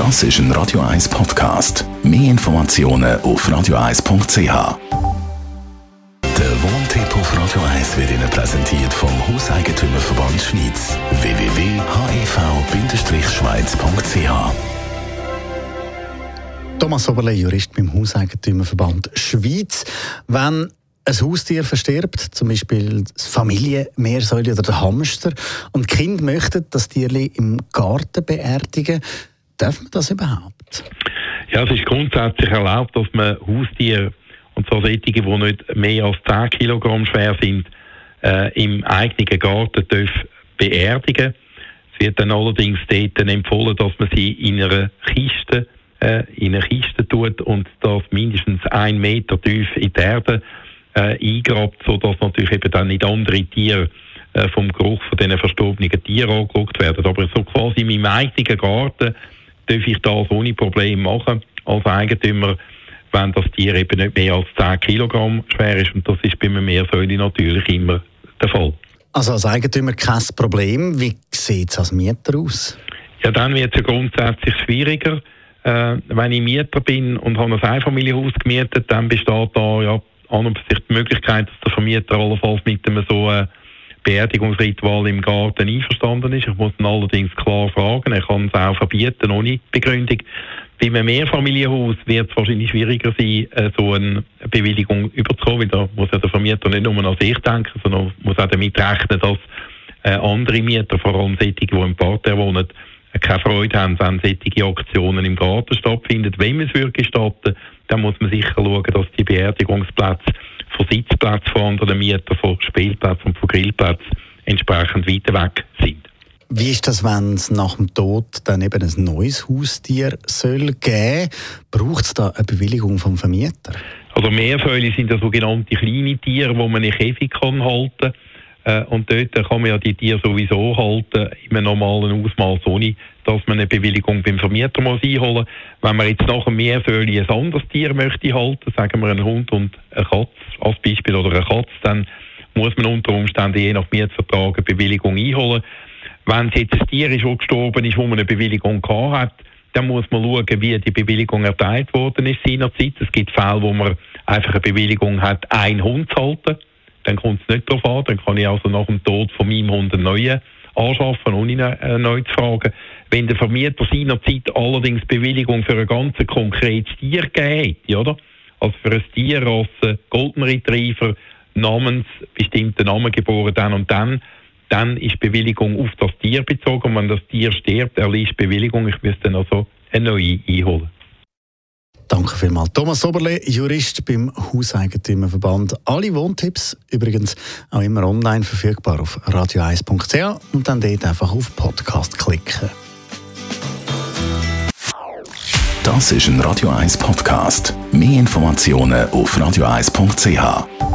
Das ist ein Radio 1 Podcast. Mehr Informationen auf radio1.ch. Der Wohntipp auf Radio 1 wird Ihnen präsentiert vom Hauseigentümerverband Schweiz. www.hev-schweiz.ch Thomas Oberle, Jurist beim Hauseigentümerverband Schweiz. Wenn ein Haustier verstirbt, zum Beispiel das Familienmeersäule oder der Hamster, und die Kinder möchten das Tier im Garten beerdigen, darf man das überhaupt? Ja, es ist grundsätzlich erlaubt, dass man Haustiere und so solche, die nicht mehr als 10 Kilogramm schwer sind, äh, im eigenen Garten dürfen beerdigen. Es wird dann allerdings dort empfohlen, dass man sie in einer Kiste äh, in eine Kiste tut und das mindestens ein Meter tief in die Erde äh, eingrabt, sodass natürlich eben dann nicht andere Tiere äh, vom Geruch von diesen verstorbenen Tieren angeguckt werden. Aber so quasi meinem eigenen Garten darf ich das ohne Probleme machen als Eigentümer, wenn das Tier eben nicht mehr als 10 Kilogramm schwer ist. Und das ist bei einem Meersäule natürlich immer der Fall. Also als Eigentümer kein Problem. Wie sieht es als Mieter aus? Ja, dann wird es ja grundsätzlich schwieriger. Äh, wenn ich Mieter bin und habe ein Einfamilienhaus gemietet, dann besteht da ja an und für sich die Möglichkeit, dass der Vermieter allenfalls mit einem so äh, Beerdigungsritual im Garten einverstanden ist. Ich muss ihn allerdings klar fragen. Er kann es auch verbieten, ohne Begründung. Bei einem Mehrfamilienhaus wird es wahrscheinlich schwieriger sein, äh, so eine Bewilligung überzukommen, weil da muss ja der Vermieter nicht nur an sich denken, sondern muss auch damit rechnen, dass äh, andere Mieter, vor allem solche, die im Parterre wohnen, keine Freude haben, wenn solche Aktionen im Garten stattfinden. Wenn man es wirklich gestatten, dann muss man sicher schauen, dass die Beerdigungsplätze von Sitzplätzen von anderen Mietern, von Spielplätzen und von Grillplätzen entsprechend weiter weg sind. Wie ist das, wenn es nach dem Tod dann eben ein neues Haustier soll geben? Braucht es da eine Bewilligung vom Vermieter? Also Meersäule sind ja sogenannte kleine Tiere, die man in Käfig kann halten kann. Äh, und dort kann man ja die Tiere sowieso halten, in einem normalen Ausmaß, ohne dass man eine Bewilligung beim Vermieter muss einholen. Wenn man jetzt nachher mehr Föli ein anderes Tier möchte halten, sagen wir einen Hund und eine Katze als Beispiel oder eine Katze, dann muss man unter Umständen je nach Mietvertrag eine Bewilligung einholen. Wenn es jetzt ein Tier ist, das gestorben ist, wo man eine Bewilligung gehabt hat, dann muss man schauen, wie die Bewilligung erteilt worden ist seinerzeit. Es gibt Fälle, wo man einfach eine Bewilligung hat, einen Hund zu halten dann kommt es nicht darauf an. Dann kann ich also nach dem Tod von meinem Hund einen neuen anschaffen, ohne ihn äh, zu fragen. Wenn der Vermieter seinerzeit allerdings Bewilligung für ein ganz konkretes Tier gegeben hat, oder? Also für ein Tier als Golden Retriever namens bestimmten Namen geboren, dann und dann, dann ist Bewilligung auf das Tier bezogen. Und wenn das Tier stirbt, erliest Bewilligung. Ich müsste dann also eine neue einholen. Danke vielmals. Thomas Oberle, Jurist beim Hauseigentümerverband. Alle Wohntipps übrigens auch immer online verfügbar auf radio1.ch und dann dort einfach auf Podcast klicken. Das ist ein Radio 1 Podcast. Mehr Informationen auf radio1.ch.